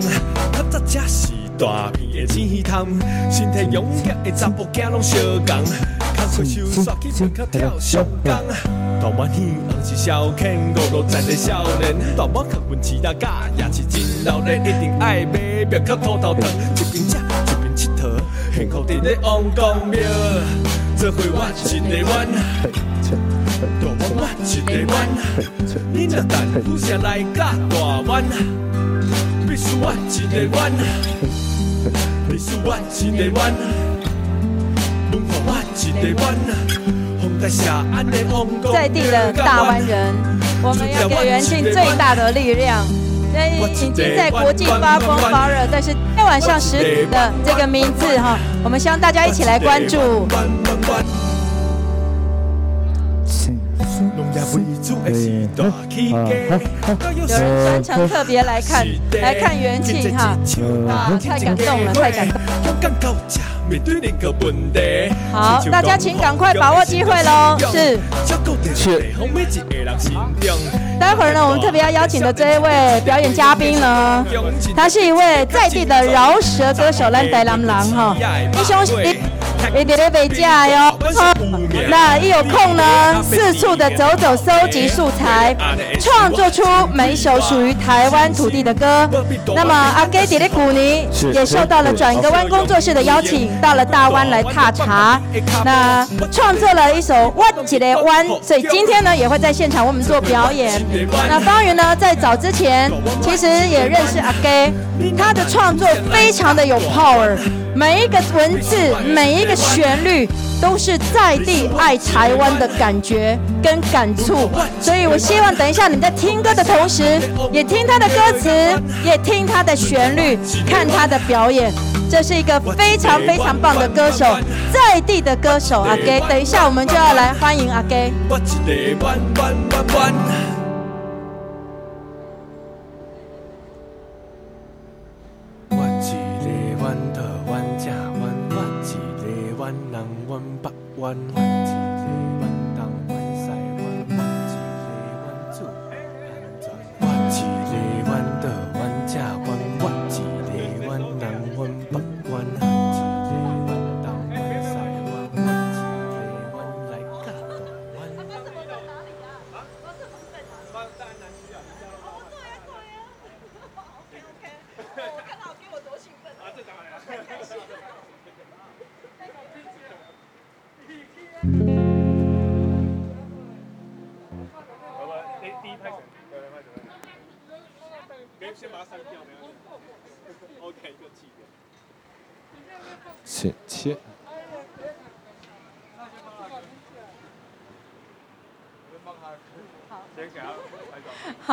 行伫大湾的大街小巷，较早才是大片的钱塘，身体勇敢的查甫囝拢相共，较会手刷起门口跳上工。大湾戏红是消遣，五路在的少年，大湾客运起大价也是真闹热，一定爱买庙口土豆汤，一边吃一边佚佗，幸福伫咧王公庙，做伙我一个愿。大碗我一个碗，你若等有啥来甲大湾，在地的大湾人，我们要给元庆最大的力量。已经在国际发光发热，但是今天晚上十点的这个名字哈，我们希望大家一起来关注。有人专程特别来看，来看元庆哈，啊，太感动了，太感动。好，大家请赶快把握机会喽，是。是。待会儿呢，我们特别要邀请的这一位表演嘉宾呢，他是一位在地的饶舌歌手，咱台南人哈，你相信？一点点北价哟，那一有空呢，四处的走走，搜集素材，创作出每一首属于台湾土地的歌。那么阿给迪的古尼也受到了转个弯工作室的邀请，到了大湾来踏查，那创作了一首《我一个愿》，所以今天呢也会在现场为我们做表演。那方圆呢在早之前其实也认识阿给，他的创作非常的有 power。每一个文字，每一个旋律，都是在地爱台湾的感觉跟感触。所以我希望等一下你在听歌的同时，也听他的歌词，也听他的旋律，看他的表演。这是一个非常非常棒的歌手，在地的歌手阿给。等一下我们就要来欢迎阿 Gay 给。切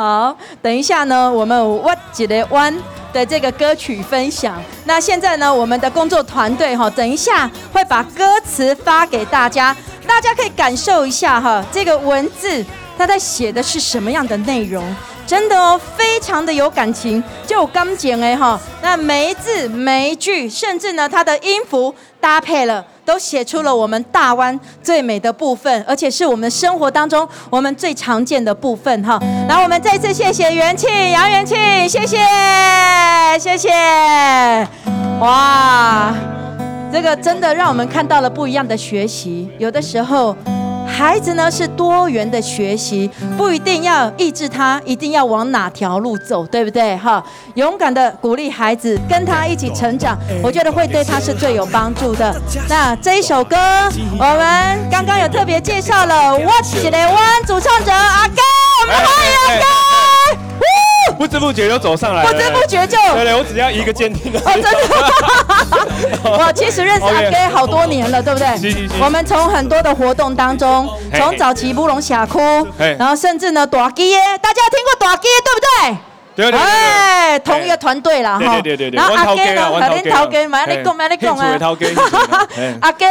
好，等一下呢，我们我一个愿的这个歌曲分享。那现在呢，我们的工作团队哈，等一下会把歌词发给大家，大家可以感受一下哈，这个文字它在写的是什么样的内容。真的哦，非常的有感情，就刚讲哎哈，那每一字每一句，甚至呢，它的音符搭配了，都写出了我们大湾最美的部分，而且是我们生活当中我们最常见的部分哈。来我们再次谢谢元庆杨元庆，谢谢谢谢，哇，这个真的让我们看到了不一样的学习，有的时候。孩子呢是多元的学习，不一定要抑制他，一定要往哪条路走，对不对？哈，勇敢的鼓励孩子，跟他一起成长，我觉得会对他是最有帮助的。那这一首歌，我们刚刚有特别介绍了，What's the One 主唱者阿哥，我们欢迎阿给。不知不觉就走上来了，不知不觉就对对，我只要一个监听。哦，真的，我其实认识阿给好多年了，对不对？我们从很多的活动当中，从早期乌龙峡谷，然后甚至呢大鸡耶，大家有听过大鸡耶对不对？对对对，哎，同一个团队啦，哈。对对对对。然后阿给呢，和恁头家，买你讲买你讲啊。阿给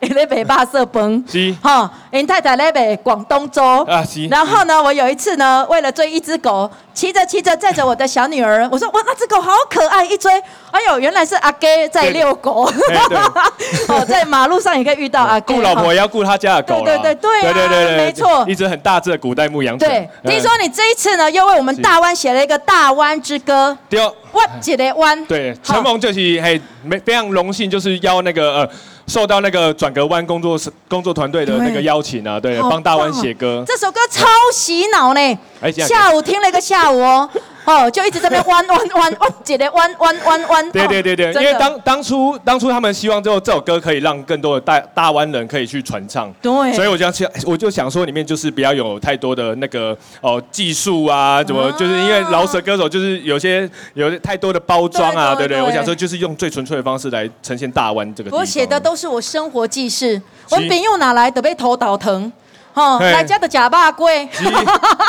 咧卖肉色饭，是。哈，因太太咧卖广东粥。啊是。然后呢，我有一次呢，为了追一只狗，骑着骑着载着我的小女儿，我说哇，那只狗好可爱，一追，哎呦，原来是阿给在遛狗。哦，在马路上也可以遇到阿给。顾老婆也要顾他家的狗。对对对对对对，没错。一只很大只的古代牧羊犬。对，听说你这一次呢，又为我们大湾写了一个。大湾之歌，对，我记得湾。对，承蒙就是嘿，没非常荣幸，就是邀那个呃，受到那个转个弯工作室工作团队的那个邀请啊，对，帮大湾写歌。这首歌超洗脑呢，下午听了一个下午哦。哦，就一直在那边弯弯弯 弯，姐的弯弯弯弯。对对对对，因为当当初当初他们希望之后这首歌可以让更多的大大湾人可以去传唱。对。所以我就想，我就想说里面就是不要有太多的那个哦技术啊，怎么就是因为饶舌歌手就是有些有太多的包装啊，对不对？我想说就是用最纯粹的方式来呈现大湾这个。我写的都是我生活记事，我朋友哪来的被头倒疼。哦，来家的假霸龟，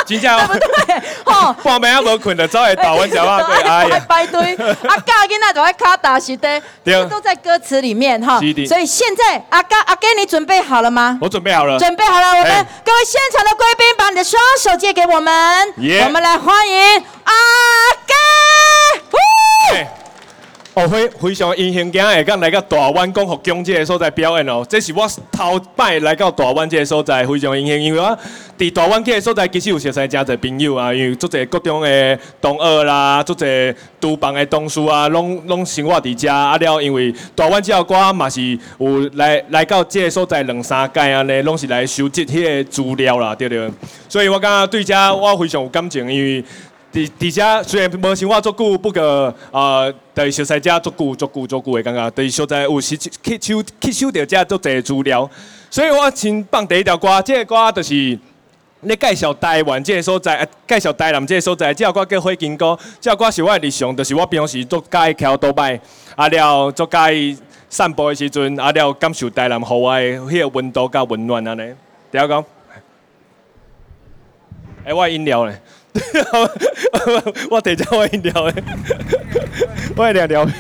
真正 对不对？哦，半暝还无困的，走来打完假霸龟，哎呀，排队，阿嘎囡仔都爱卡打是的，这都在歌词里面哈。所以现在阿嘎阿给你准备好了吗？我准备好了，准备好了。我们各位现场的贵宾，把你的双手借给我们，我们来欢迎阿给。哦，非非常荣幸，今日会来到大湾讲福宫这个所在表演哦。这是我头摆来到大湾这个所在，非常荣幸，因为我伫大湾这个所在其实有熟识真侪朋友啊，因为足侪各种的同学啦，足侪厨房的同事啊，拢拢生活伫遮啊了。因为大湾这首歌嘛是有来来到这个所在两三届啊，呢拢是来收集迄个资料啦，对对？所以我感觉对遮我非常有感情，因为。伫伫遮虽然无生活足久，不过呃，在熟悉遮足久足久足久的感觉，在所在有时吸收吸收到遮足侪资料，所以我先放第一条歌，这个歌就是咧介绍台湾这个所在，介绍台南这个所在，这首歌叫《火金哥》，这首歌是我的日常，就是我平时做介桥倒摆，啊了做介散步的时阵，啊了感受台南户外的迄个温度甲温暖安尼。第二个，哎，我饮料咧。我等下 我饮料诶，我来聊聊。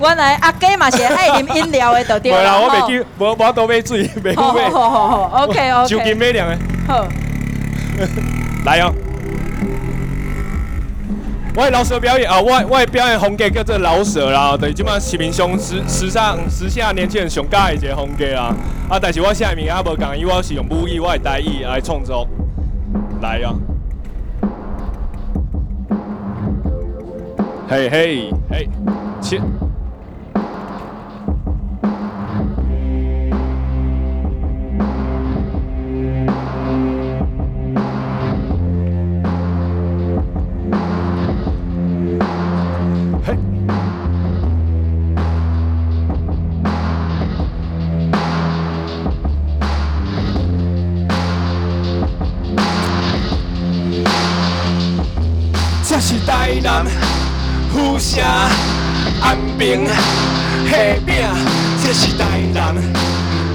原来阿哥嘛是爱饮饮料的，对不对？啦，我袂记，我我都买水，买。好好好，OK OK。就金买两个。好。来哦。我的饶舌表演啊，我我的表演风格叫做老舌啦，对，基本上市面上时时尚时下年轻人上喜欢的一个风格啦。啊，但是我下面也无讲，因为我是用母语，我的台语来创作。来呀！嘿嘿嘿，切！城、安平、虾饼，这是台南；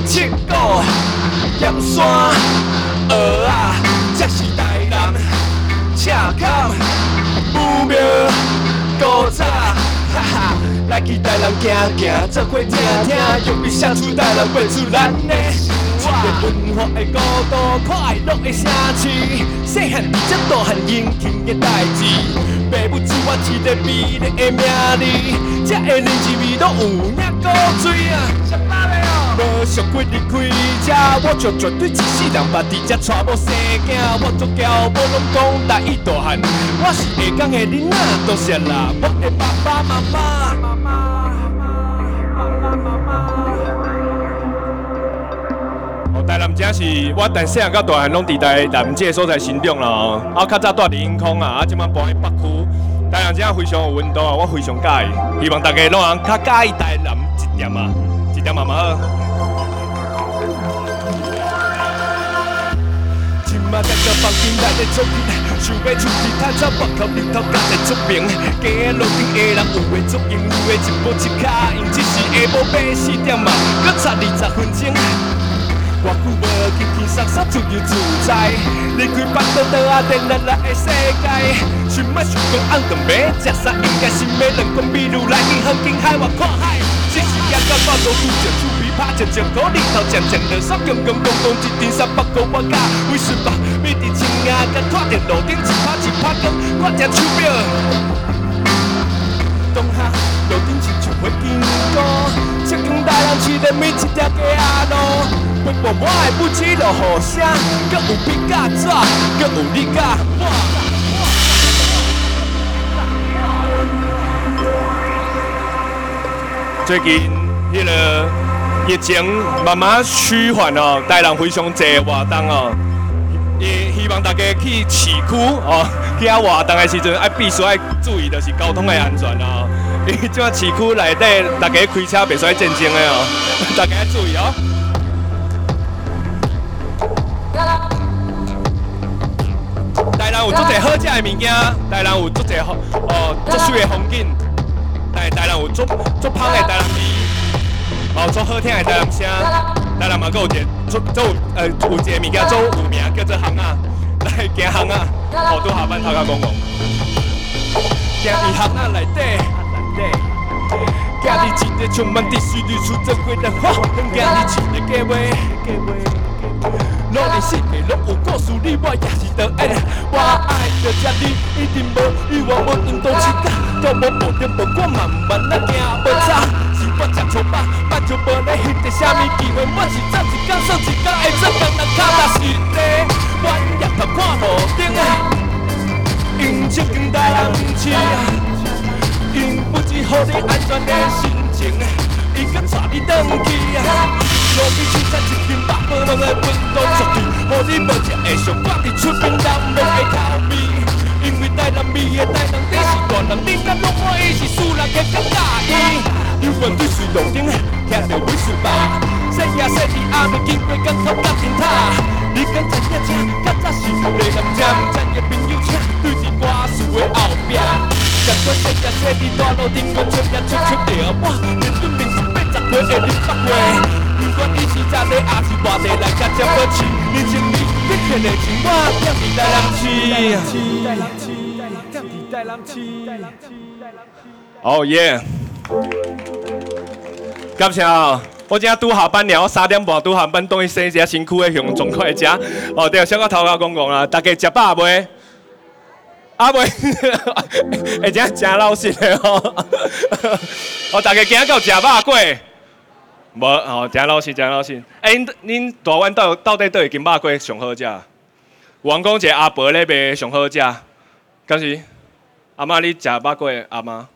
七股、盐山、蚵仔，这是台南；赤崁、武庙、古早，哈哈，来去台南行行，做伙听听，用笔写出台南，画出咱的一个文化的国度，快乐的城市，细汉在这大汉迎亲的代志。爸母赐我一个美丽的名字，这个年纪味都有影古锥啊！无想过离开这，我就绝对一世人捌伫这娶某生囝。我做骄，无拢讲台语大汉，我是下岗的囡仔，多谢啦，我的爸爸妈妈。这是我从细汉到大汉拢伫在南这个所在成长啦，啊，较早住伫永康啊，啊，即摆搬去北区。台南真非常有温度啊，我非常介意，希望大家拢能较介意台南一点啊，一点慢慢好。今仔在这房间内的作品，想要出去探查外口日头加在出名，街路顶的人有话足用，有话一步一脚印，只是下晡八四点嘛，搁差二十分钟。我久无轻轻松松自由自在，离开烦恼倒仔电热热的世界。想欲想讲红灯要食啥，应该是要两公里路来银行近海我看海。只是行到半路拄着厝边拍一只鼓，日头渐渐落山，公公公公一阵三百个我甲为顺吧，每日青夜甲拖在路顶一拍一拍工，我只手表。当下路顶亲像会经过，这间台南市的每一条街仔路。不羁落雨声，阁有笔甲纸，阁有你甲我。最近迄个疫情慢慢趋缓哦，台南非常侪活动哦，也希望大家去市区哦，去遐活动的时阵爱必须爱注意就是交通的安全哦，因为这市区内底大家开车袂使战争的哦，大家要注意哦。有足侪好食的物件，台南有足侪好哦，足水的风景，台台南有足足香的台南味，哦，足好听的台南声，台南嘛阁有一个足足呃有一个物件足有名叫做巷仔，来 行巷仔，哦，拄下班头壳讲讲，行伫巷仔内底，行伫一个充满秩序、绿树珍贵的花，行伫一个街尾。努力世界拢有故事，你我也是着演。我爱着这你，一定无欲望，无运动时间，都无步调无我慢慢仔行无差。是我吃错饱，目睭无咧翕着啥物机会，我是早一天算一天会做工人脚踏实地。我日头看路顶，用手更带人气，因不知乎你安全的心情，伊阁带你转去。路边青菜一斤百，无问的温度绝对，予你无食会上挂伫出边人无会口味。因为台南味的台南地是大人，你敢拢满意是输人的较介意。有份对水路顶，听着会顺吧。细夜细地暗暝经过港口甲天塔，你敢知影这较早是个南站，站的朋友请对伫歌词的后壁。讲过细夜细地大路顶，我出名出出了我，面对面是八十岁的林百岁。不管你是在地还是外地来家接过去，你心里一片的情话，惦记在人气。在人气，在人气，哦耶！感谢啊！我今仔拄下班了，我三点半拄下班，等于洗一下身躯的向中快食。哦，对，小可头壳讲讲啊，大家食饱未？啊未？会真真老实的哦。哦，大家今仔够食饱过？无哦，真老实，真老实。哎、欸，恁大湾到到底倒一间肉粿上好食？有人讲一个阿伯咧卖上好食，敢是？阿妈你食肉粿？阿妈？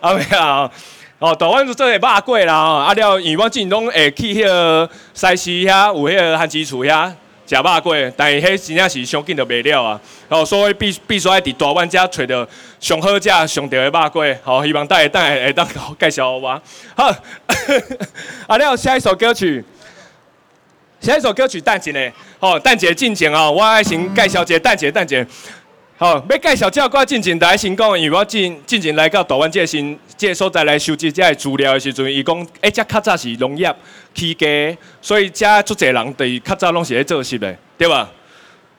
阿妹啊！哦，大湾就做个肉粿啦。啊了，因为我之前拢会去迄个西市遐，有迄个番薯厝遐。食肉粿，但是迄真正是上紧就卖了啊！吼，所以必必须爱伫大湾遮揣着上好食、上着的肉粿。吼，希望大家等下会当介绍我。好，啊了，下一首歌曲，下一首歌曲等一下，好，等一下进前哦，我爱先介绍一下，等一下，等一下。好，要介绍这个进前，大家先讲，因为我进进前来到台湾这个新这个所在来收集这个资料的时阵，伊讲，哎，这较早是农业起家，所以这足侪人对较早拢是咧做事的，对吧？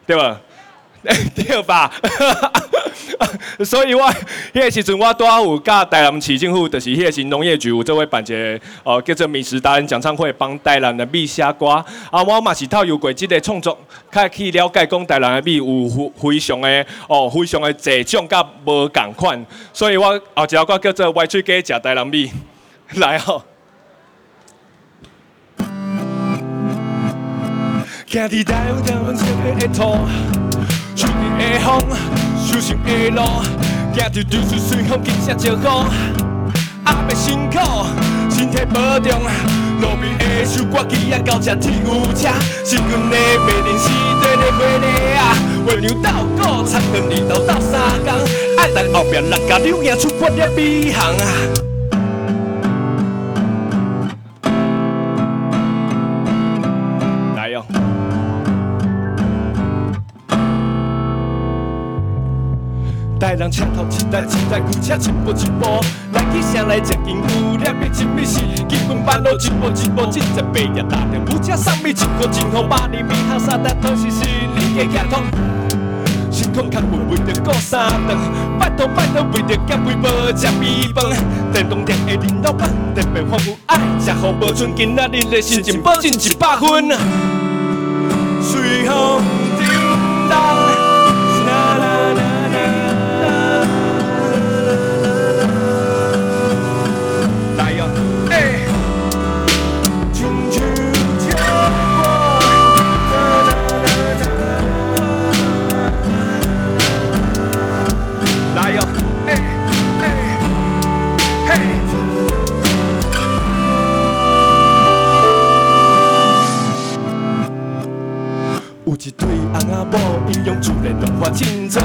对吧？对吧？所以我 迄个时阵，我拄好有甲台南市政府，就是迄个是农业局有做位办一个哦，叫做美食达人讲唱会，帮台南的米写歌。啊，我嘛是透过即个创作，较去了解讲台南的米有非常的哦，非常的侪种甲无共款。所以我后一条歌叫做歪嘴鸡食台南米，来哦。的风，修行的路，行着流水随风，景色照顾。阿伯辛苦，身体保重。路边的收割机啊，到这铁牛车。新婚的媒人是对的回礼啊，为牛斗狗，长长里斗斗三工。爱等后边人家留影出发的美行啊。带人车头期待期待，牛车一步一步来去城内食金龟，两边一米四，基本半路一步一步，正在八日打着牛车送米一个真好，百年米行三代都是是你的寄托。辛苦较为为着过三顿，拜托拜托为着减肥无食米饭，电动店的林老板特别丰富爱，食好无剩今仔日的心情保证一百分。随风用自然农法清楚，希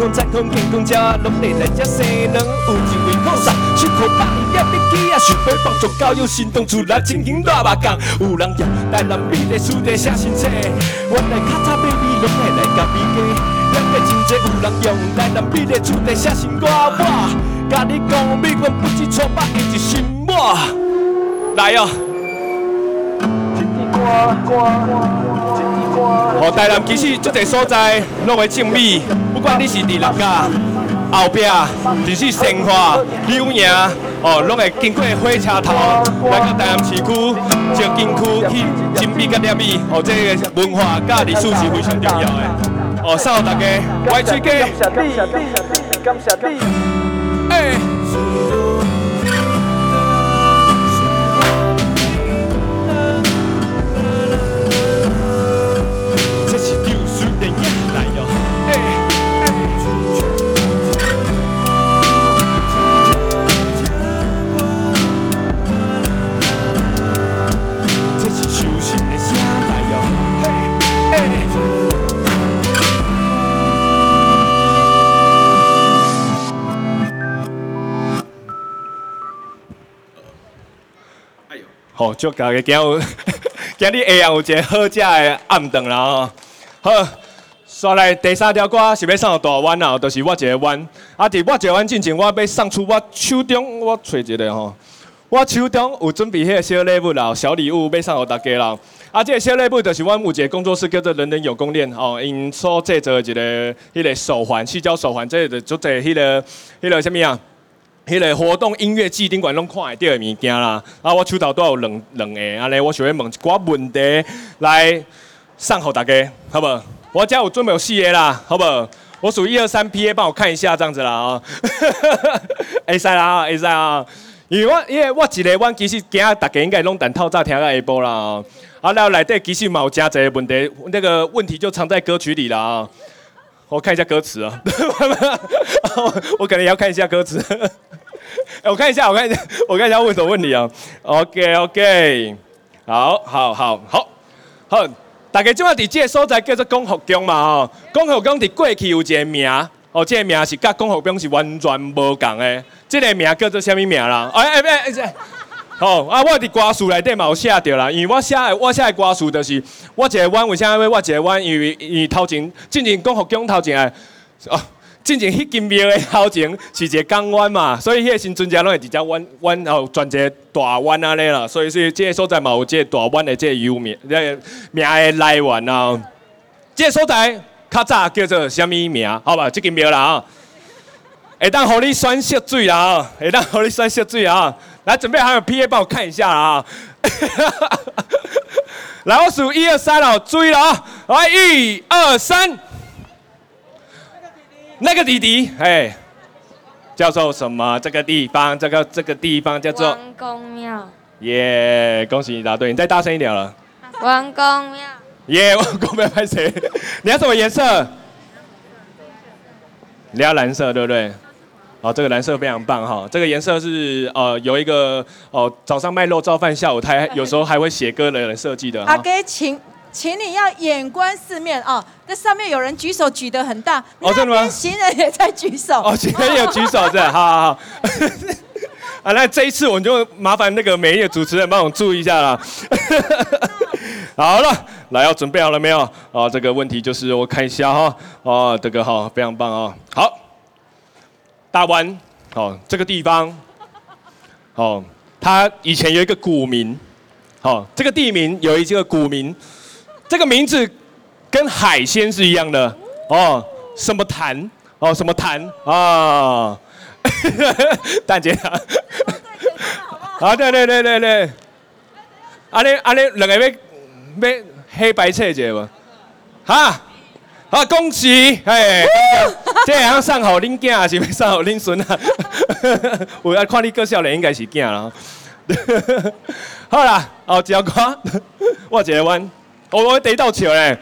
望健康健康吃，拢得来吃生卵。有一位菩萨，辛苦百年也别记啊，想要帮助教育行动出来，真经大目共。有人用台南美丽书地写新册，原来较早买米拢会来甲米价，两个真济有人用台南美丽书地写新歌，我甲你讲，美军不止错把一直心我来哦。哦，台南其实足侪所在拢会种米，不管你是伫蚋甲后壁，只是生活、柳营，哦，拢会经过火车头来到台南市区、石金区去种米甲粒米，哦，这个文化甲历史是非常重要的。哦，送予大家，歪嘴鸡。哎。祝大家今日今日下午有一个好食的暗顿啦吼。好，刷来第三条歌是要送大弯啦，就是我一个弯。啊，伫我一个弯进前，我要送出我手中我揣一个吼，我手中有准备迄个小礼物啦，小礼物要送予大家啦。啊，这个小礼物就是我有一个工作室叫做人人有功练吼，因所制作的一个迄个手环，矽胶手环，这个就做迄个迄个什物啊？迄个活动音乐季顶管拢看会到的物件啦，啊，我手头都有两两个，安尼我想要问一寡问题来送给大家，好不？我家有准备有四个啦，好不？我数一二三，P A 帮我看一下，这样子啦 啊，会使啦，会使啊，因为我因为我一个，我其实今仔大家应该拢等透早听到下晡啦，啊，然后内底其实嘛有真侪问题，那个问题就藏在歌曲里啦啊，我看一下歌词啊，我可能也要看一下歌词。我看一下，我看一下，我看一下问什么问题啊？OK OK，好，好，好，好，好，大家今仔伫这个所在叫做广福宫嘛？哦，广福宫伫过去有一个名，哦，这个名是甲广福宫是完全无共的。这个名叫做什么名啦？哎哎哎哎，好啊，我伫歌词内底嘛有写到啦，因为我写诶我写诶歌词就是我一个弯为啥要我一个弯？因为因为头前进前讲福宫头前诶，哦。进前迄间庙诶头前是一个港湾嘛，所以迄个新村家拢会直接弯弯然后转一个大弯安尼啦，所以说即个所在嘛有即个大弯诶即个有名，即个名诶来源啊。这个所在较早叫做什物名？好吧，即间庙啦啊，会当互你选色水啦啊，会当互你选色水啊。来准备还有 P A 帮我看一下啊。来，我数一二三哦，注意了啊，来一二三。那个弟弟，哎，叫做什么？这个地方，这个这个地方叫做王公庙。耶，yeah, 恭喜你答对，你再大声一点了。王公庙。耶，王公庙拍谁？你要什么颜色？你要蓝色，对不对？好，这个蓝色非常棒哈。这个颜色是呃有一个哦早上卖肉燥饭，下午他还有时候还会写歌的人设计的。阿给请。请你要眼观四面啊！这上面有人举手举得很大，哦，真的吗？行人也在举手。哦，行人也有举手，是，好好好。啊，那这一次我们就麻烦那个每一个主持人帮我注意一下了。好了，来，要准备好了没有？啊，这个问题就是我看一下哈。哦，这个哈非常棒啊。好，大湾，哦，这个地方，哦，它以前有一个古名，哦，这个地名有一个古名，这个名字跟海鲜是一样的，哦，什么潭，哦，什么潭啊？蛋姐，啊，对对对对对，啊你啊你两个要要黑白切一个无？哈？好，恭喜！哎，这样送好恁囝，还是要送好恁孙啊？我要看你个少年，应该是囝啦。好啦，后一条歌，我一个弯，我我第一道笑咧，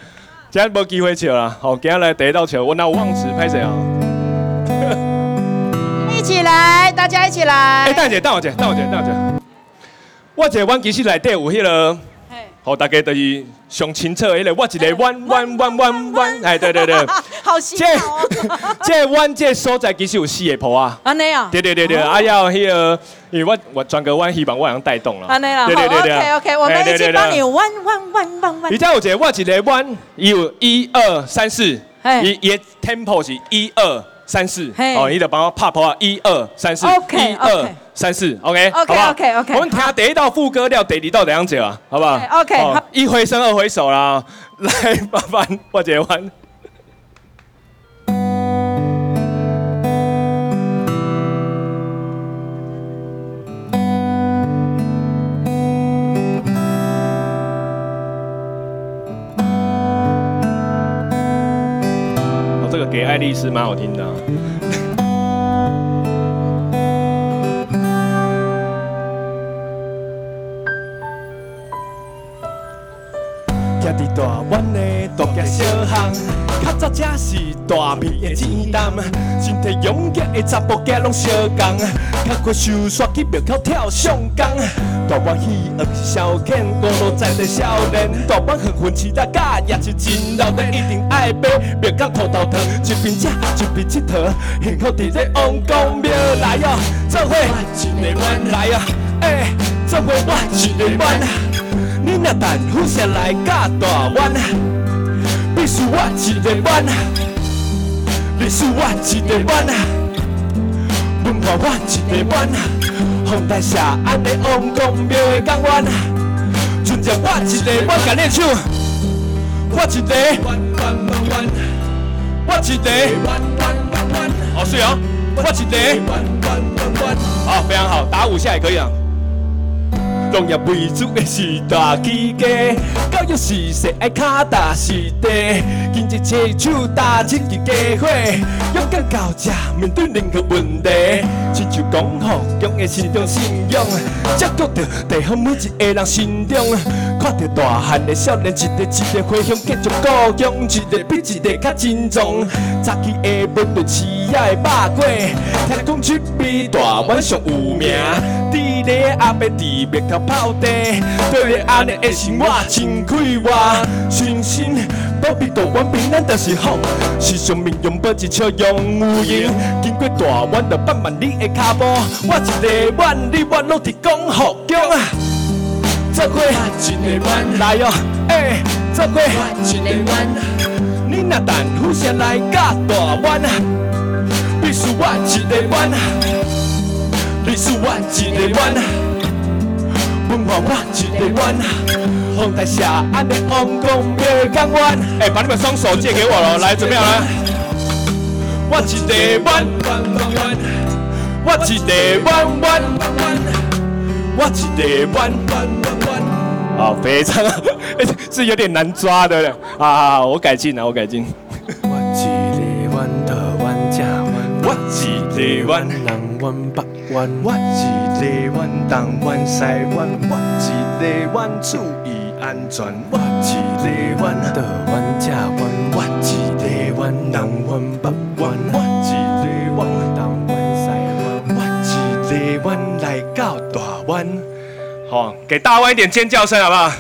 今日无机会笑啦。好，今日来第一道笑，我那有忘词，拍谁啊？一起来，大家一起来。哎，大姐，大我姐，大我姐，大我姐。我一个弯其实内底有迄个。好，大家就是上清楚，迄个我一个弯弯弯弯弯，哎，对对对，好洗脑哦。这弯这所在其实有四个坡啊。安尼啊？对对对对，啊要迄个，因为我我转个弯，希望我能带动了。安尼啦，对对对对。OK OK，我们一起帮你弯弯弯弯弯。你知有一个我一个弯，有一二三四，伊伊 tempo 是一二三四，哦，你得帮我 pop 啊，一二三四，一二。三四，OK，好不好？OK，OK，OK。我们听第一道副歌料，第二道怎样子啊？好不好？OK，好。一回生，二回熟啦，来，麻烦我解完。给爱丽丝蛮好听的。才是大片的钱塘，身体勇敢的查甫囝拢相共，较会收煞去庙口跳上岗。大湾喜乐是消遣，五路在地少年，大湾黄昏市大甲也是真闹热，一定爱买庙口土豆糖，一边吃一边佚佗，幸福伫咧王公庙来哟，做伙一个弯来哟，哎，做伙我一个弯。你若等富城来甲大湾，必须我一个弯，历史我一个弯，文化我一个弯，丰台社安的王公庙的港湾，纯正我一个弯，甲你唱，我一个弯弯弯弯，我一个弯弯弯弯，好水哦，我一个弯弯弯弯，好，非常好，打五下也可以啊。农业为主的是大起家，教育是说爱脚踏实地，经济携手搭起个家伙，勇敢到这面对任何问题，亲像讲好用的心中信仰，接触到地方每一个人心中，看到大汉的少年一个一个回乡继续故乡，一个比一个较精壮，早起下晡对市野的肉粿，听讲出比大湾上有名，伫咧阿伯伫麦头。泡茶，对安尼的生活真快活，信心保庇大湾平安就是好。时常面容保持笑容有型，经过大湾就放慢你的脚步。我一个弯，你我拢伫讲福中啊。做伙一个弯来哟，哎，做伙一个弯。你若等富城来甲大湾，必须我一个弯，必须我一个弯。文化我一个弯，丰台社安的王公庙港湾。哎，把你们双手借给我了，来，怎么样了？我一个弯弯弯弯，我一个弯弯弯弯，我一个弯弯弯弯。好，非常，是有点难抓的，啊，我改进了，我改进。一个弯南弯北弯，我一个弯东弯西弯。一个弯注意安全，我一个弯的弯加弯，我一个弯南弯北弯，我一个弯东弯西弯，我一个弯来到大湾。好，给大湾一点尖叫声，好不好？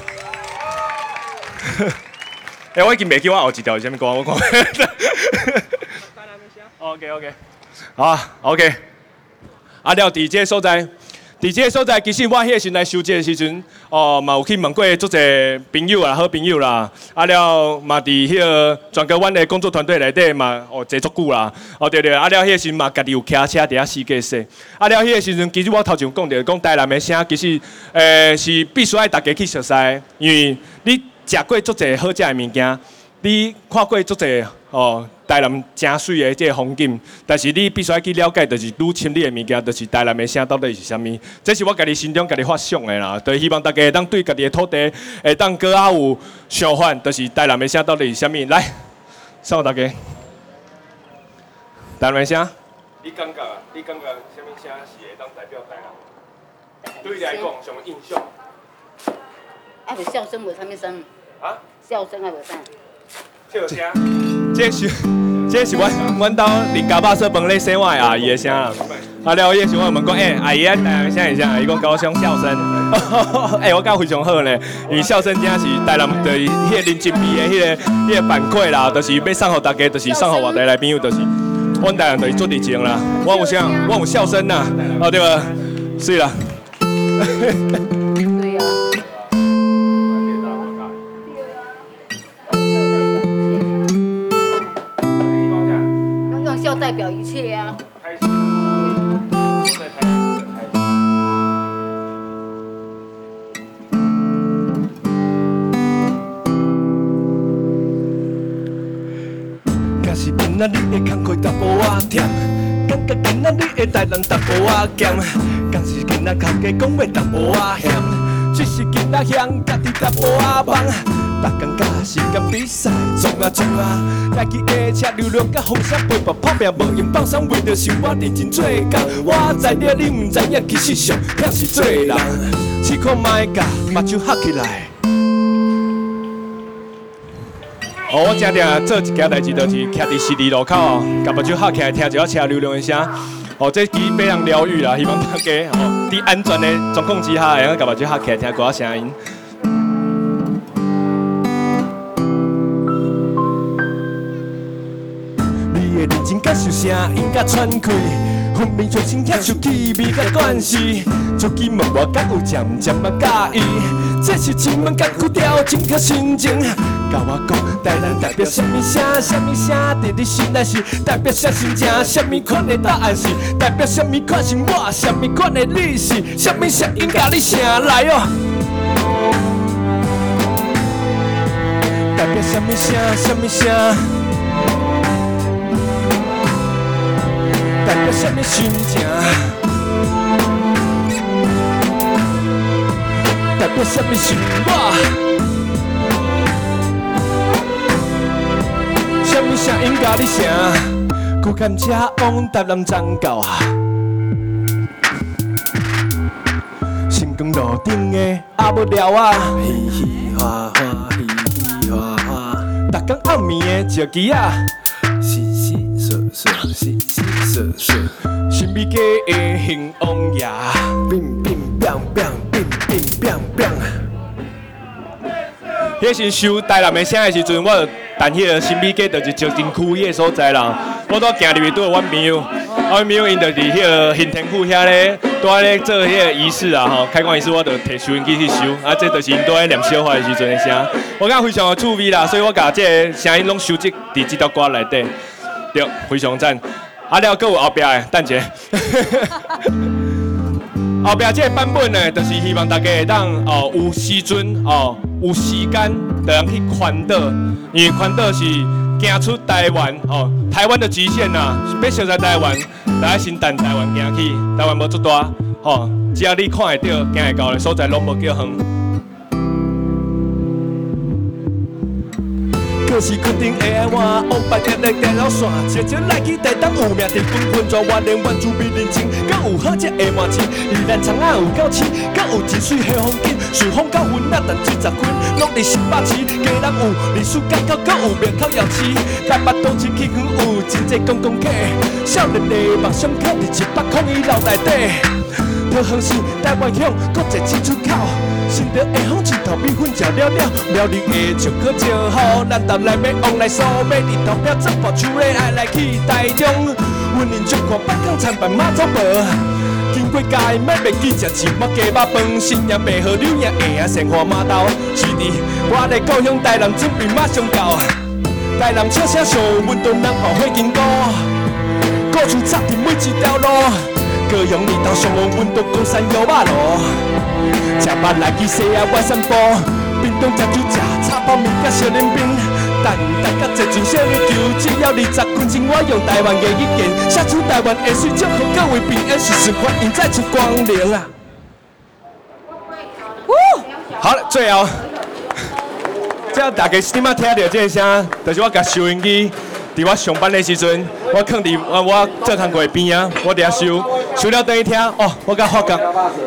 哎、欸，我已经没记我后一条什么歌，我讲。OK OK，好，OK。阿廖迪这所在。伫这个所在，其实我迄个时阵来收这个时阵，哦，嘛有去问过足侪朋友啦，好朋友啦，啊了嘛伫迄个全国阮的工作团队内底嘛，哦坐足久啦，哦对对，啊了迄个时阵嘛，家己有骑车伫遐四界说，啊了迄个时阵，其实我头前讲着，讲台南的声，其实诶、呃、是必须爱大家去熟悉，因为你食过足侪好食的物件，你看过足侪哦。台南真水的这个风景，但是你必须要去了解，就是愈深入的物件，就是台南的声到底是啥物。这是我家己心中家己发想的啦，就是希望大家会当对家己的土地会当更较有想法，就是台南的声到底是啥物。来，送大家。台南声，你感觉啊？你感觉啥物声是会当代表台南？对你来讲，什么印象？啊，有笑声无啥物声？啊？笑声还无啥？笑声，这是。这是阮阮兜邻家肉说饭咧洗碗的阿姨的声啦。啊了，伊是我问讲，哎、欸，阿姨啊，台南声是啥？伊讲高雄笑声。哎、欸，我感觉非常好呢，因为笑声真是台南的迄个人情味的迄个迄个反馈啦，就是要送互大家，就是送互外地来朋友，就是阮台南就是做热情啦。我有啥？我有笑声呐。哦对吧？是啦。一切呀、啊！今仔日的工课淡薄仔忝，感觉今仔日的台南淡薄仔咸，假使今仔头家讲话淡薄仔险，只是今仔乡家己淡薄仔忙。大工加时间比赛，冲啊冲啊！家己的车流量甲风声陪伴跑命，无用放松，为着生活认真做工。我知影你毋知影，其实上也是做人。试看觅甲目睭合起来。哦，我正定做一件代志，就是徛伫十字路口，甲目睭合起来，听一下车流量的声。哦，这机非常疗愈啦，希望大家哦，伫安全的状况之下，会用甲目睭合起来听歌声音。声音甲喘气，分明全身享受气味甲关系。出去问我敢有渐渐啊介意，这是千万艰苦调整甲心情。甲我讲，台南代表什么声？什么声？伫你心内是代表啥心情？什么款的答案是代表什么款是我？什么款的你是？什么声音甲你声来哦？代表什么声？什么声？代表什么心情？代表什么生活？什么声音甲你声？孤甘车往台南站到啊！成功路顶的阿无聊啊！嘻嘻哈哈，嘻嘻哈哈，逐工暗暝的石机啊！嘻嘻说说，嘻嘻。神秘家的幸王爷，乒乒乓乓，乒乒乓乓。迄时收台南的声的时阵，我就等迄个神秘家就是石井区迄个所在啦。我都行入去，拄着阮朋友，阮朋友因就伫迄个行天府遐咧，拄在咧做迄个仪式啊吼，开关仪式，我就摕收音机去收。啊，这就是因拄在念小话的时阵的声，我感觉非常的趣味啦，所以我甲这个声音拢收集伫这条歌内底，对，非常赞。啊了，搁有后壁的，等者。后壁这个版本呢，就是希望大家会当哦，有时阵哦，有时间，就通去环岛，因为环岛是行出台湾哦，台湾的极限呐，要熟悉台湾，大家先等台湾行去，台湾无足大，哦，只要你看会到，行会到的所在，拢无叫远。就是决定会爱我，往白日的电脑线，悄悄来去台东有名的分分抓我连原住民人情，敢有好食的麻糬，宜兰葱仔有够鲜，敢有真水的风景，顺风到云南等几十分，拢伫新北市，家人有历史街口，敢有庙口夜市，台北东区有真济观光客，少年的梦想可伫一百块以内内底。桃园市台湾乡，国际进出口，新竹的风气头米粉食了了，苗栗的石梢真好，咱台来要往来苏美的投票，做步树的爱来去台中，云林竹科北港参拜妈祖婆。经过家的要袂记食一碗鸡肉饭，新娘白好女也会啊鲜花马豆。是的，我的故乡台南准备马上到，台南笑声上温度，人后花金菇，古厝插伫每一条路，高雄二头上有温度，高山有马路，吃饭来去西亚外散步，冰冻吃酒吃炒泡面甲小冷冰。等待甲这群少年求，只要二十分钟，我用台湾的语言写出台湾的水，祝福各位平安，时时欢迎再次光临啊！好了，最后，只要 大家今麦听到这个声，就是我甲收音机。伫我上班的时阵，我囥伫我我做工柜边啊，我伫遐收，收了等于听，哦，我甲发觉，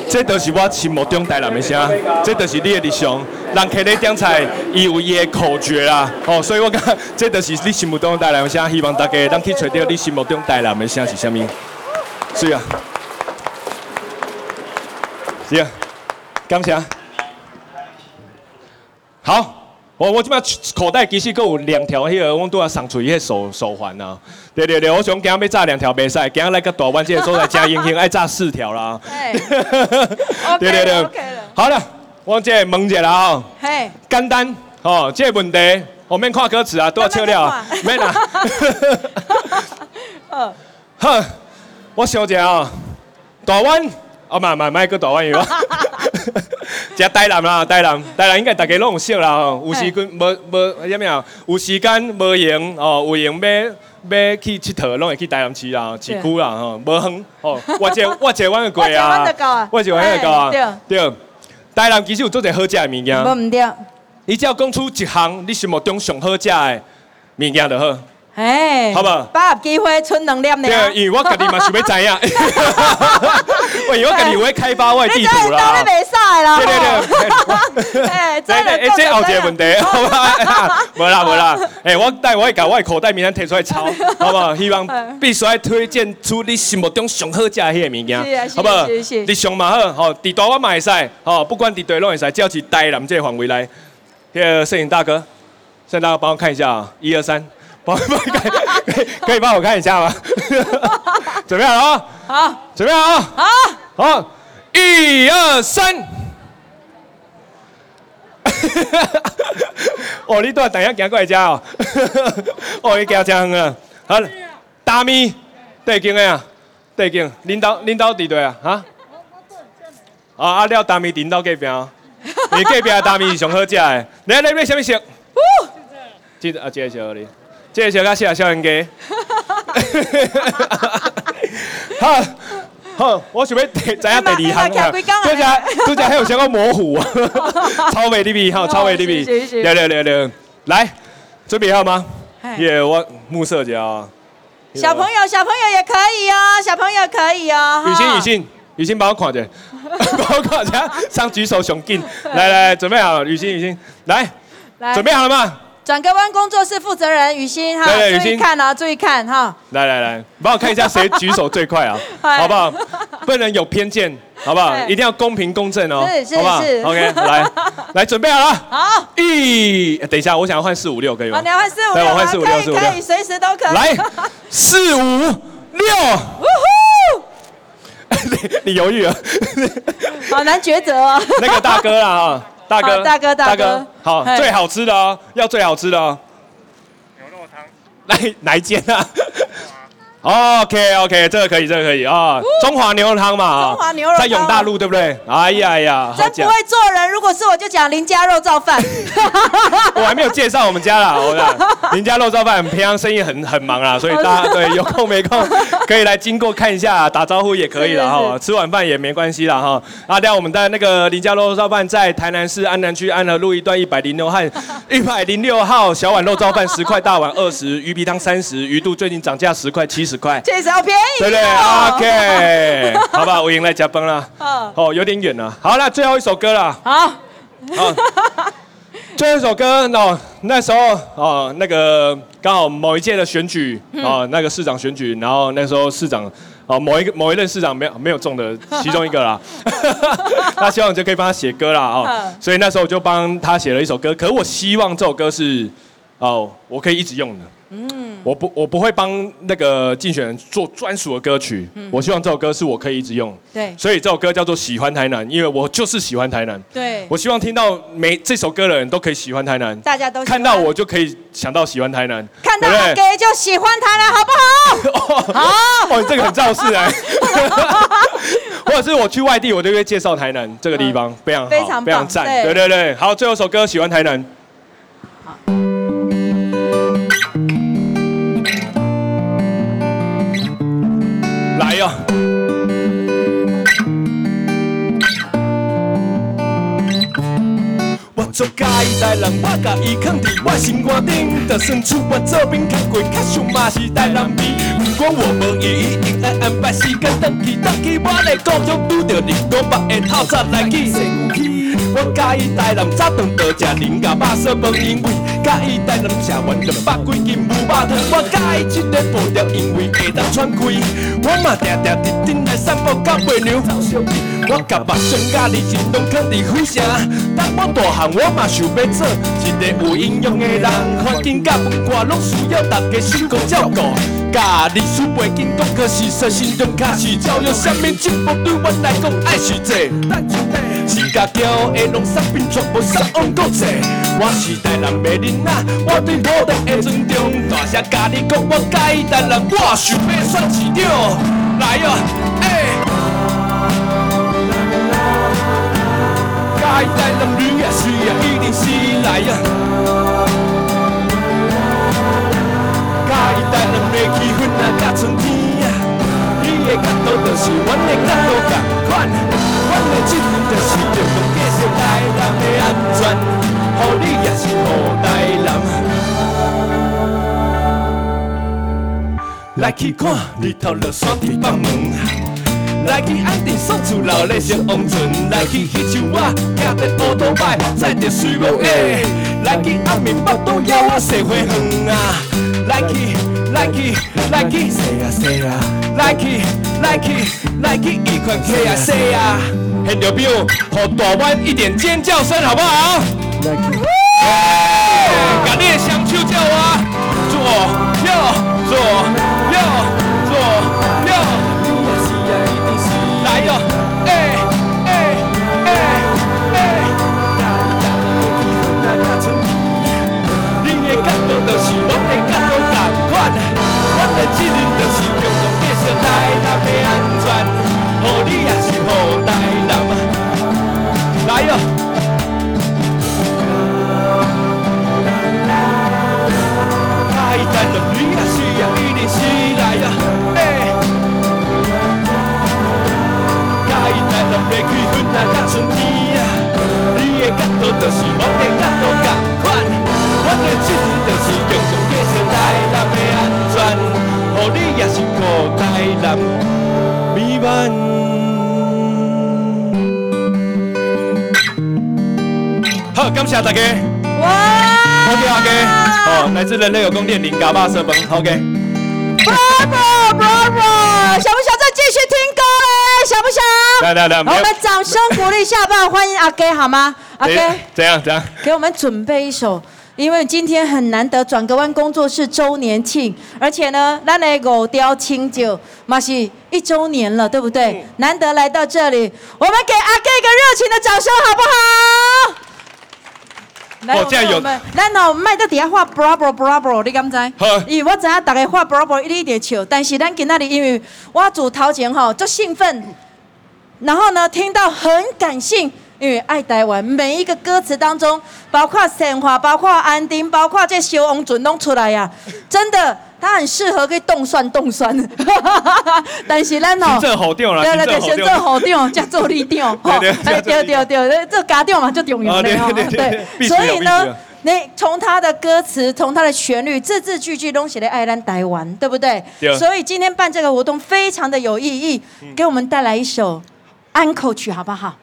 这都是我心目中台南的声，这都是你的日常。人客咧点菜，伊有伊的口诀啦，哦，所以我讲，这都是你心目中台南的声，希望大家能去找到你心目中台南的声是啥物。是啊，是啊，感谢。好。我我即摆口袋其实阁有两条，迄个我拄仔送出去迄手手环呐。对对对，我想今仔要炸两条袂使，今仔来个大湾这个所在加英雄爱炸四条啦。对对对，好了，我这问一下啦吼。嘿。简单哦，这个问题后面看歌词啊，都要笑了。免啦。嗯。哼，我想一下啊，大湾。哦，唔唔唔，个大湾有啊，只台南啦，台南，台南应该大家拢有熟啦，有时间无无啥物啊？有时间无闲哦，有闲要要去佚佗，拢会去台南市啦，市区啦，吼，无远哦。我这 我这弯个过啊，我这弯个过啊，对对。台南其实有做者好食的物件，无唔对。你只要讲出一项你心目中上好食的物件就好。哎，好不好？把握机会，存能量的。对，因为我家己嘛想要知影。喂，我家己会开发外地图啦。你袂使啦。对对对。哎，这哎这后一个问题，好吧？无啦无啦。哎，我带我搞我口袋名单提出来抄，好不好？希望必须要推荐出你心目中上好食的迄个物件，好不好？你上嘛好，吼，伫大湾嘛会使，吼，不管伫佗拢会使，只要是台南这个范围内。迄个摄影大哥，摄影大哥帮我看一下啊，一二三。帮帮可以可以帮我看一下吗？准备好了啊！好，准备好啊！好，好，一二三。哦，你都要等下行过来家哦。哦，你家这样啊？好，大咪，对劲的啊，对劲。领导领导几队啊？啊？啊啊！廖大咪领导隔壁啊？你隔壁的大咪是上好食的。来来来，什么色？记得啊，介绍你。这个小家小小人家，好，好，我准备 知影第二行啊，都在都在还有些个模糊啊，超美的比哈，超美的比，六六六六，来，准备好吗？耶，我目色家，小朋友小朋友也可以哦，小朋友可以哦，雨欣雨欣雨欣帮我看一下，帮我看一下，上举手熊劲，来来准备好，雨欣雨欣，来，准备好了吗？转个弯工作室负责人雨欣哈，注意看啊，注意看哈。来来来，帮我看一下谁举手最快啊，好不好？不能有偏见，好不好？一定要公平公正哦，是是是。OK，来 来准备好了。好。一，等一下，我想要换四五六，可以吗？你要换四五六，我换四五六，可以可以，随时都可以。来，四五六。你你犹豫了，好难抉择哦。那个大哥啊。大哥，大哥，大哥，好，最好吃的哦，要最好吃的哦。牛肉汤，来哪一间啊？OK OK，这个可以，这个可以啊。中华牛肉汤嘛，中华牛肉汤，在永大路对不对？哎呀哎呀，真不会做人。如果是我就讲林家肉燥饭。我还没有介绍我们家啦，我讲林家肉燥饭，平常生意很很忙啦，所以大家对有空没空可以来经过看一下，打招呼也可以了哈。吃晚饭也没关系啦哈。啊，等下我们的那个林家肉燥饭在台南市安南区安和路一段一百零六号，一百零六号小碗肉燥饭十块，大碗二十，鱼皮汤三十，鱼肚最近涨价十块七十块，这是好便宜，对不对？OK，好吧，我赢来加分了。哦，有点远了。好，那最后一首歌了。好，好，最后一首歌，那那时候哦，那个刚好某一届的选举哦，那个市长选举，然后那时候市长哦，某一个某一任市长没有没有中的其中一个啦。那希望你就可以帮他写歌啦哦，所以那时候我就帮他写了一首歌。可是我希望这首歌是哦，我可以一直用的。嗯，我不，我不会帮那个竞选人做专属的歌曲。嗯，我希望这首歌是我可以一直用。对，所以这首歌叫做《喜欢台南》，因为我就是喜欢台南。对，我希望听到每这首歌的人都可以喜欢台南。大家都看到我就可以想到喜欢台南。看到我给就喜欢台南，好不好？好。哦，这个很造势哎。或者是我去外地，我就会介绍台南这个地方，非常好，非常非常赞。对对对，好，最后一首歌《喜欢台南》。来哟！我做嘉义台人，我甲伊藏伫我心肝顶，就算出我做兵较贵，较俗嘛是台南味。不管我无意，伊硬爱安排时间，转去转去，我的故乡拄着你，我目的透早来去。我介意台南早顿多食林家肉烧饭，因为介意台南吃完两百几斤牛肉汤。我介意这个步调，因为会当喘气。我嘛定定伫顶来散步到月娘。我甲目痒甲你心拢囥伫火城。当我大汉，我嘛想要做一个有营养的人。环境甲文化拢需要大家辛苦照顾。甲历史背景讲可是说心中卡是教育上面进步对我来讲爱是这。是家叫的农产品全部送往国际。我是台南的囡仔，我对土地的尊重。大声甲你讲，我介意台南，我想要选市长。来啊，哎，介意台南女啊，水啊，一定是来哟。介意台南的气氛啊，甲春天，的角度就是阮的角度同款，阮的责任就是着重建设台南的安全，予你也是予台南。来去看日头落山地放门，来去安定爽厝老咧烧温泉，来去彼像我骑着乌托邦载着水母诶，来去暗暝腹肚枵我洗花园啊，来去来去来去洗啊洗啊，来去来去来去一款 K 啊洗啊。现着表，给大湾一点尖叫声，好不好？来去，把你的双手叫我，左右左的安全，予你也是予台南。来哟！介意台南女啊，水啊，一定是来哟！哎，介意台南的气氛啊，甲春天啊，你的角度就是我的角度同款，我的责任就是共也是顾台南美满。好，感谢大家。哇！好嘅，好嘅。哦，来自人类有宫殿林嘎巴色崩。OK。Bravo，Bravo，想不想再继续听歌嘞？想不想？来来来，我们掌声鼓励下吧，欢迎阿给好吗？阿给，怎样怎样？给我们准备一首，因为今天很难得，转个弯工作室周年庆，而且呢，咱的五雕清酒嘛是一周年了，对不对？难得来到这里，我们给阿给一个热情的掌声，好不好？来，这样有。咱哦，卖在底下画 bravo bravo，你敢知？好。因为我知影大家画 bravo 一点笑，但是咱今仔日因为我主头前吼就兴奋，然后呢听到很感性，因为爱台湾每一个歌词当中，包括鲜花，包括安定，包括这小王船拢出来呀，真的。他很适合可以冻蒜冻蒜，但是咱哦，行政好调啦，对对对，行政好调，叫做力调，对对对对，这家调嘛就重要了哦，对，所以呢，你从他的歌词，从他的旋律，字字句句都写的爱咱台湾，对不对？所以今天办这个活动非常的有意义，给我们带来一首安可曲好不好？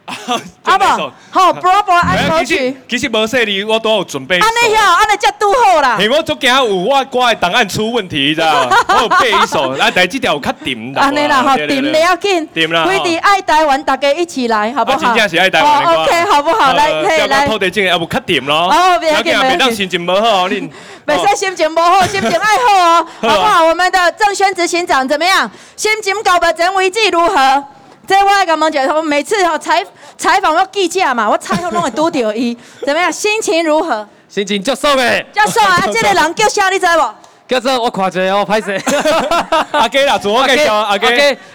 好不好？好，Bravo 安可曲。其实无说你，我都有准备。安尼呀，安尼才拄好啦。嘿，我足惊有我挂的档案出问题，知道？我有背一首，来第几条有较甜的。安尼啦，好甜的要紧。甜啦。为的爱台湾，大家一起来，好不好？真正是爱台湾。OK，好不好？来，嘿，来。土地证要不较甜咯。哦，别紧，别紧。心情无好，恁。别说心情不好，心情爱好哦，好不好？我们的郑轩执行长怎么样？心情搞不整危机如何？这我来跟他们讲，每次哦采采访我记者嘛，我采访拢会拄到伊，怎么样？心情如何？心情足爽的。足爽啊！这个人叫啥？你知无？叫做我看者哦，歹势。阿基啦，自我介绍。阿基，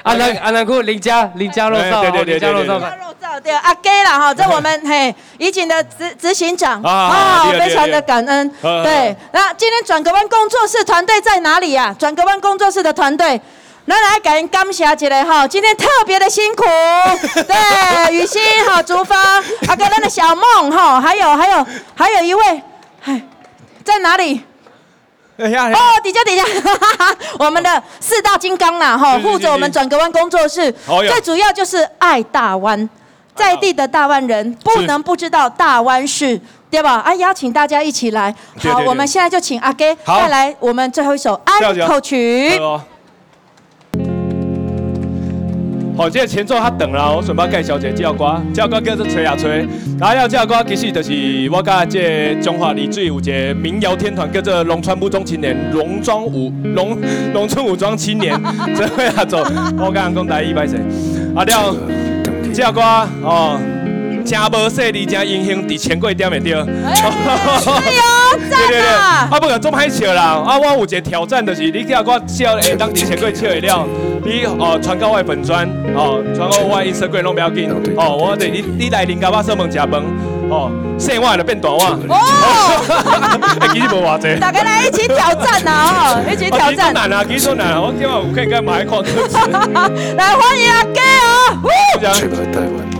阿南阿南库林家林家肉燥，对对对对对。林家肉燥对，阿基啦哈，这我们嘿怡景的执执行长 啊，非常的感恩。对，那今天转个弯工作室团队在哪里呀？转个弯工作室的团队。来来，感恩感谢一下哈，今天特别的辛苦，对，雨欣哈，竹芳，阿哥，那个小梦哈，还有还有还有一位，哎，在哪里？哎呀，哦，底下底下，我们的四大金刚呐哈，护着我们转个弯工作室，最主要就是爱大湾，在地的大湾人不能不知道大湾市，对吧？啊，邀请大家一起来，好，我们现在就请阿哥带来我们最后一首安可曲。哦，即个前奏较长啦，我顺便介绍一下这首歌，这首歌叫做吹啊吹。然后这首歌其实就是我甲即个中华里水有一个民谣天团叫做龙川武装青年，龙庄武龙农村武装青年，这位合作，我甲人讲台语歹势。啊了，这首歌哦，真无势力，真英雄，伫千过点会对。哎呦，赞啊！啊不过总歹笑啦，啊我有一个挑战，就是你这首歌笑会当伫千过笑会了。你哦传到我粉专哦，传到我 Instagram 拢不要紧哦，我对你你来林家爸上门食饭哦，细碗就变大碗哦，其实无偌济，大家来一起挑战啊哦，一起挑战。几难啊，几难我今晚有可以跟买一块克子。来欢迎阿哥哦，吹来台湾，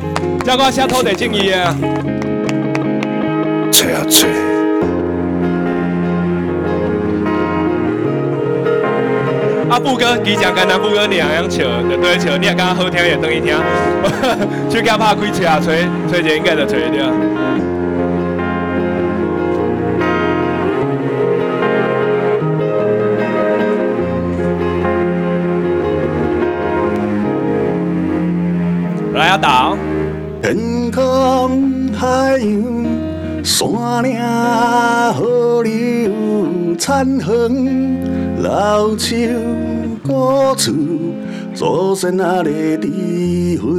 叫我写土地正义啊，吹啊吹。阿布哥，机场跟阿布哥两样笑，就对笑，你也感觉好听也等于听，手机拍开吹啊吹，吹就应该就吹对。空海洋，山岭河流残横。老树古厝，祖先仔的智慧。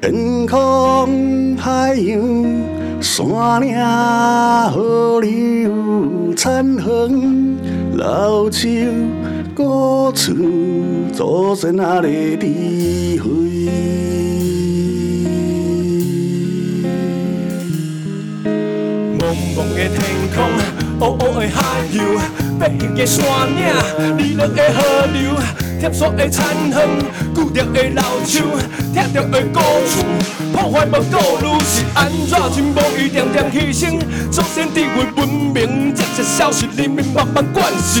天空海洋，山岭河流残横。老树古厝，祖先阿的智慧。茫茫的天空，乌乌的海洋，白云的山岭，绿绿的河流，贴雪的残垣，旧着的老树，拆掉的古厝，破坏无顾虑是安怎？真无伊点点牺牲，祖先智慧文明，这些消失，人民慢慢惯势，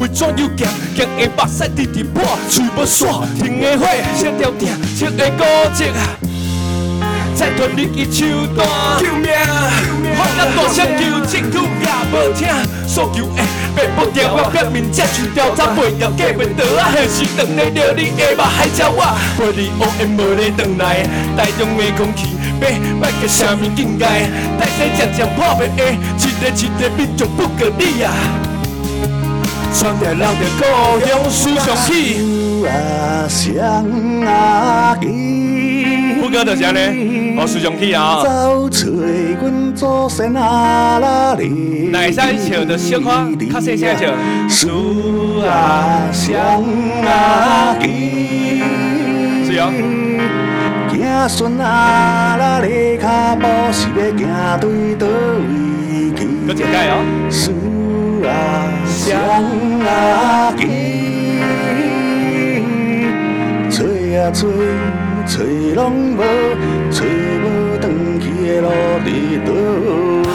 为怎样行？行的目屎直直破，嘴要煞，停的火，烧掉定，切的古迹。再传你一手单，救命！喊甲大声求，政府也无听。诉求的白布条，我表面只像调查袂了，过袂倒啊！何时等来着你的目海鸟我？陪你乌烟无里转来，台中的空气，别别个啥物境界？大西渐渐破灭的，一个一个民众不可理啊！传着老着故乡思想起。副歌就是安尼，哦，思想起啊。哪会使笑着小可较细声笑？思是哦。子孙啊，那犁脚步是要行对倒位去？搁一摆哦。思啊，想啊，吹啊吹。找拢无，找无转去的路伫倒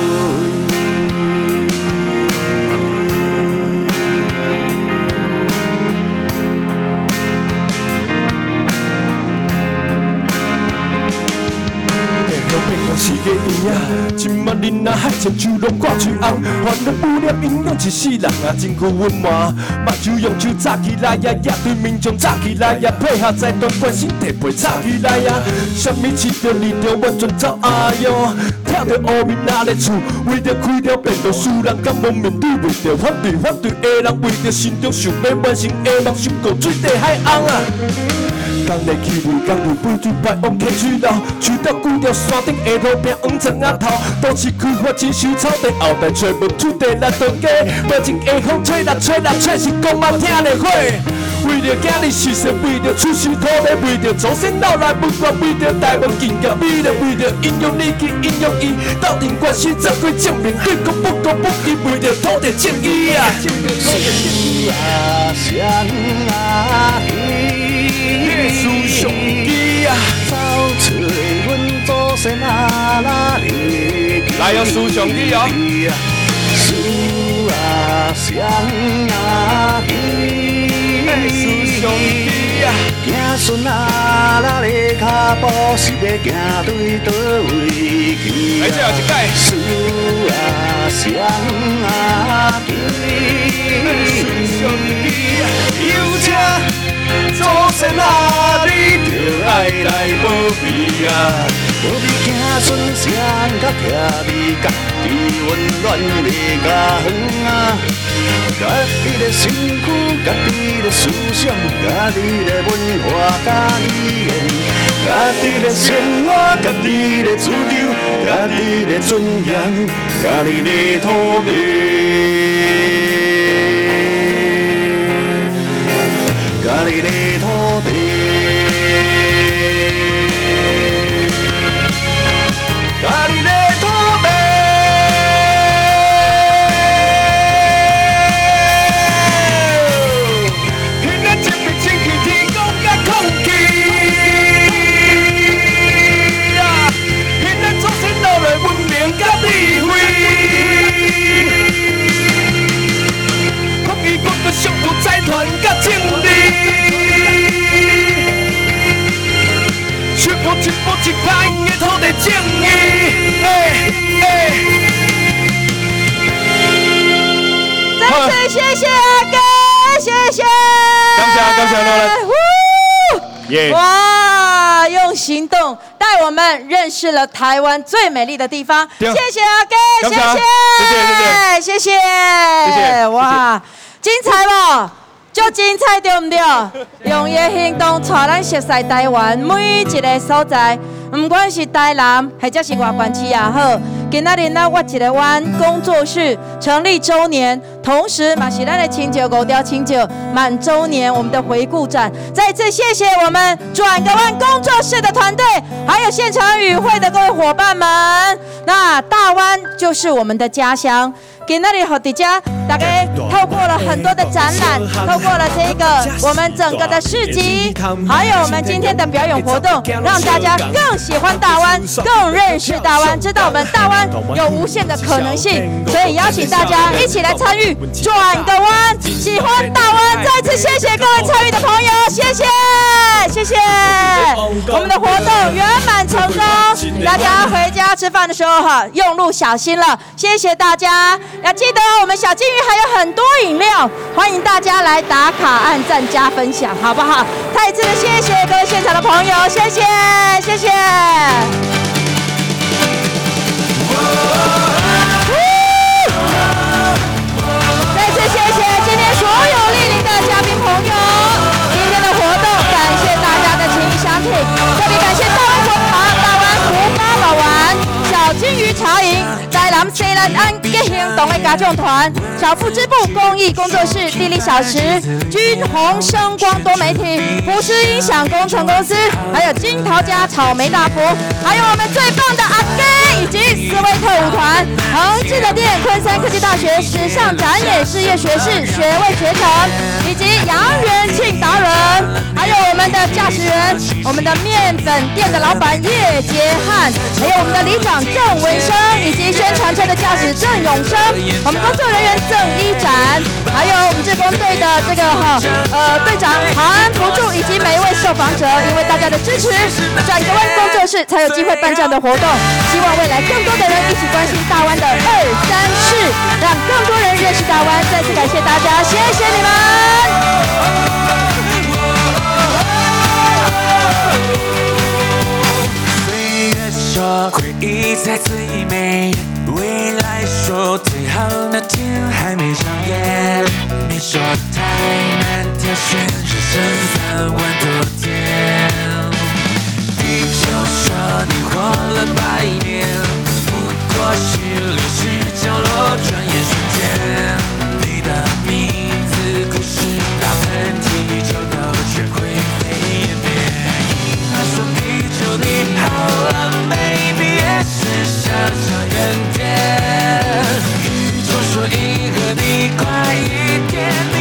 个园啊，今晚你若海浅酒拢挂嘴红，欢乐不了营养一世人啊，真够温暖。目睭用手扎起来呀，野对面将扎起来呀，配合在段关心地陪插起来呀。什么市场你着我全走啊哟，听着乌面哪里厝，为着开了变做输人敢无面对，为着反对反对的人，为着心中想要完成的梦想，过水地海红啊。工来去为工为肥水排往溪水流，树倒规条山顶下路边黄砖仔头，都市开发只收草地，后代找无土地来住家，无情下风吹来吹来吹是讲嘛听得火。为了今日事实，为了出世土地，为了祖先留来文化，为了台湾建设，为了为了英勇你去英勇伊，斗阵关系怎会证明对公不公不义？为了土地正义啊！思啊想啊思上机啊，走出阮祖先啊那里，来用思上机哦。思啊想啊思上机啊，子孙啊那里脚步是要行对倒位去？来，最后一届。思啊想啊思上机啊，有请。祖先啊，你着爱来保庇啊！保庇子孙双脚徛伫家己温暖的家园啊！家己的身躯，家己的思想，家己的文化，家己的家己的生活，家己的自由，家己的尊严，家己的土地。家己的土一步一步一拍的土地正义。再次谢谢阿哥，谢谢。感谢感谢罗兰。耶！哇，用行动带我们认识了台湾最美丽的地方。谢谢阿哥，谢谢，谢谢，谢谢，谢谢。哇，精彩不？就精彩对不对？用伊的行动带咱熟悉台湾每一个所在，不管是台南或者是外关区也好。今仔日呢，我一个湾工作室成立周年，同时嘛是咱的清酒狗雕清酒满周年，我们的回顾展。再次谢谢我们转个弯工作室的团队，还有现场与会的各位伙伴们。那大湾就是我们的家乡。给那里好迪家，大概透过了很多的展览，透过了这个我们整个的市集，还有我们今天的表演活动，让大家更喜欢大湾，更认识大湾，知道我们大湾有无限的可能性。所以邀请大家一起来参与，转个弯，喜欢大湾。再次谢谢各位参与的朋友，谢谢，谢谢。我们的活动圆满成功，大家回家吃饭的时候哈，用路小心了。谢谢大家。要记得我们小金鱼还有很多饮料，欢迎大家来打卡、按赞、加分享，好不好？再一次的谢谢各位现场的朋友，谢谢，谢谢。安吉行动的家长团、小富支部公益工作室、地理小时、军红声光多媒体、福斯音响工程公司，还有金桃家草莓大福，还有我们最棒的阿给以及思维特舞团、恒志的店、昆山科技大学。时尚展演事业学士学位学程，及杨元庆达人，还有我们的驾驶员，我们的面粉店的老板叶杰汉，还有我们的里长郑文生，以及宣传车的驾驶郑永生，我们工作人员郑一展，还有我们志工队的这个哈呃队长韩福柱，以及每一位受访者，因为大家的支持，转个弯工作室才有机会办这样的活动，希望未来更多的人一起关心大湾的二三事，让更多人认识大湾。再次感谢大家，谢谢你们。岁月说回忆才最美，未来说最好那天还没上演。你说太难挑选，人生三万多天。地球说你活了百年，不过是历史角落转眼瞬间。是打喷嚏就都全灰飞烟灭他说地球你好了没点。说你快一点。